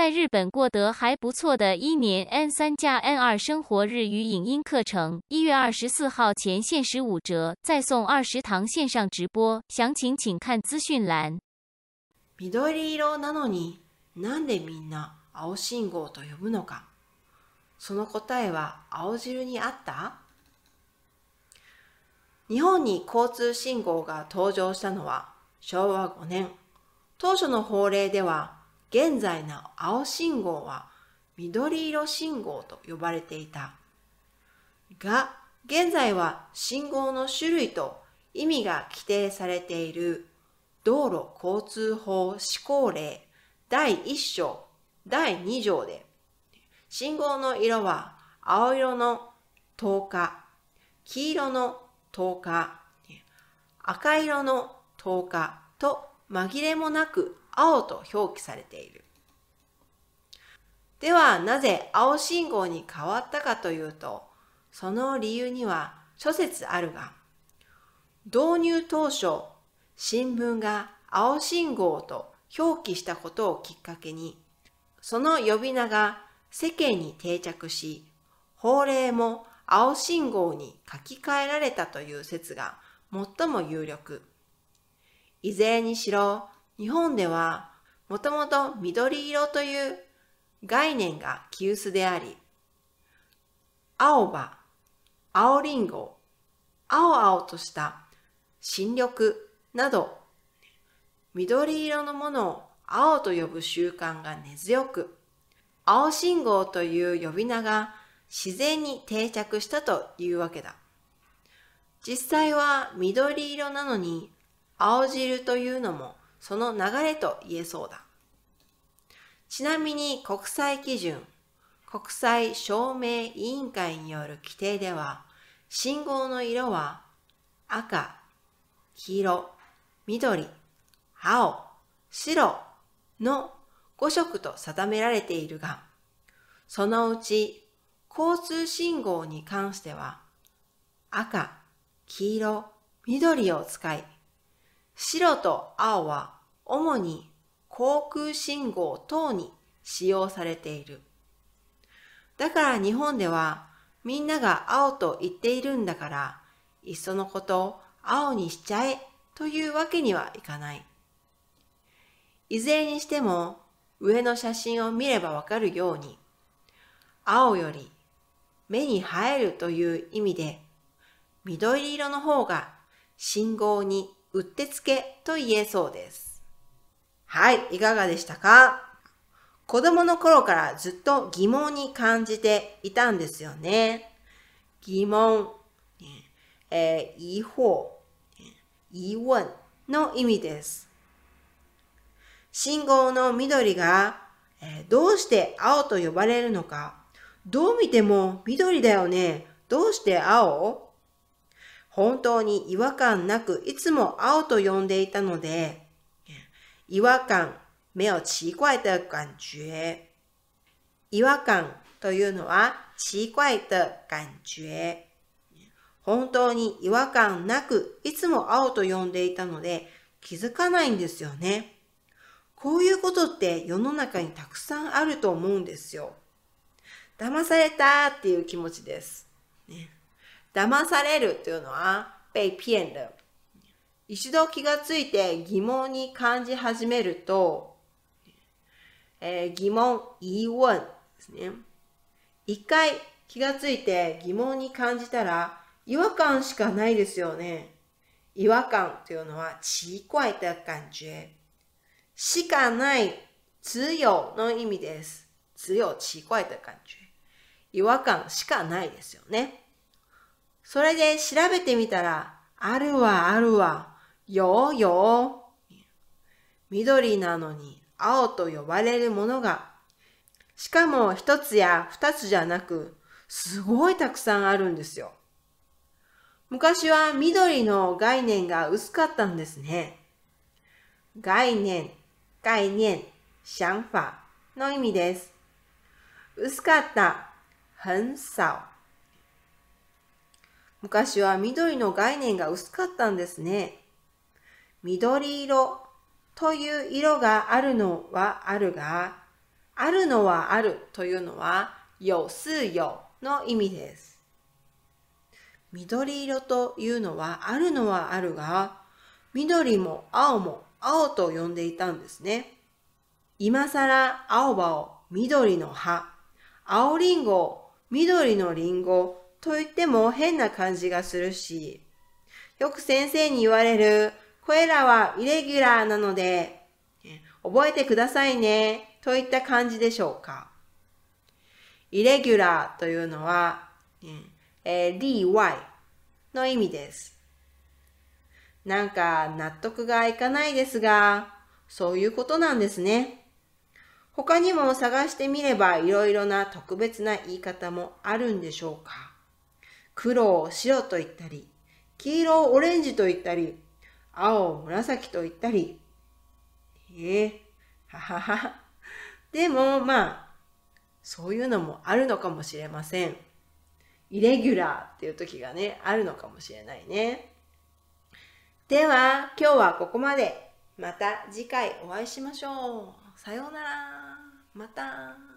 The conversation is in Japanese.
在日本过得还不错的一年 N 三加 N 二生活日语影音课程，一月二十四号前限时五折，再送二十堂线上直播，详情请看资讯栏。緑色なのになんでみんな青信号と呼ぶのかその答えは青汁にあった日本に交通信号が登場したのは昭和5年。当初の法令では 現在の青信号は緑色信号と呼ばれていた。が、現在は信号の種類と意味が規定されている道路交通法施行令第1章、第2条で、信号の色は青色の10日、黄色の10日、赤色の10日と紛れもなく青と表記されている。ではなぜ青信号に変わったかというと、その理由には諸説あるが、導入当初、新聞が青信号と表記したことをきっかけに、その呼び名が世間に定着し、法令も青信号に書き換えられたという説が最も有力。いずれにしろ、日本ではもともと緑色という概念が急須であり、青葉、青りんご、青々とした新緑など、緑色のものを青と呼ぶ習慣が根強く、青信号という呼び名が自然に定着したというわけだ。実際は緑色なのに青汁というのもその流れと言えそうだ。ちなみに国際基準、国際証明委員会による規定では、信号の色は赤、黄色、緑、青、白の5色と定められているが、そのうち交通信号に関しては赤、黄色、緑を使い、白と青は主に航空信号等に使用されている。だから日本ではみんなが青と言っているんだから、いっそのこと青にしちゃえというわけにはいかない。いずれにしても上の写真を見ればわかるように、青より目に映えるという意味で、緑色の方が信号にうってつけと言えそうです。はい、いかがでしたか？子供の頃からずっと疑問に感じていたんですよね。疑問、えー、疑惑、疑問の意味です。信号の緑が、えー、どうして青と呼ばれるのか、どう見ても緑だよね。どうして青？本当に違和感なくいつも青と呼んでいたので、違和感、没有奇怪的感觉。違和感というのは奇怪的感觉。本当に違和感なくいつも青と呼んでいたので気づかないんですよね。こういうことって世の中にたくさんあると思うんですよ。騙されたっていう気持ちです。ね騙されるというのは被骗的。一度気がついて疑問に感じ始めると、えー、疑問、疑問ですね。一回気がついて疑問に感じたら違和感しかないですよね。違和感というのは奇怪的感觉。しかない、只有の意味です。只有奇怪的感觉。違和感しかないですよね。それで調べてみたら、あるわ、あるわ、よよ。緑なのに青と呼ばれるものが、しかも一つや二つじゃなく、すごいたくさんあるんですよ。昔は緑の概念が薄かったんですね。概念、概念、想法の意味です。薄かった、很少。昔は緑の概念が薄かったんですね。緑色という色があるのはあるが、あるのはあるというのは、有す有の意味です。緑色というのはあるのはあるが、緑も青も青と呼んでいたんですね。今更青葉を緑の葉、青りんごを緑のりんごと言っても変な感じがするし、よく先生に言われる、これらはイレギュラーなので、覚えてくださいね、といった感じでしょうか。イレギュラーというのは、えー、dy の意味です。なんか納得がいかないですが、そういうことなんですね。他にも探してみればいろいろな特別な言い方もあるんでしょうか。黒を白と言ったり、黄色をオレンジと言ったり、青を紫と言ったり。ええ、ははは。でもまあ、そういうのもあるのかもしれません。イレギュラーっていう時がね、あるのかもしれないね。では、今日はここまで。また次回お会いしましょう。さようなら。また。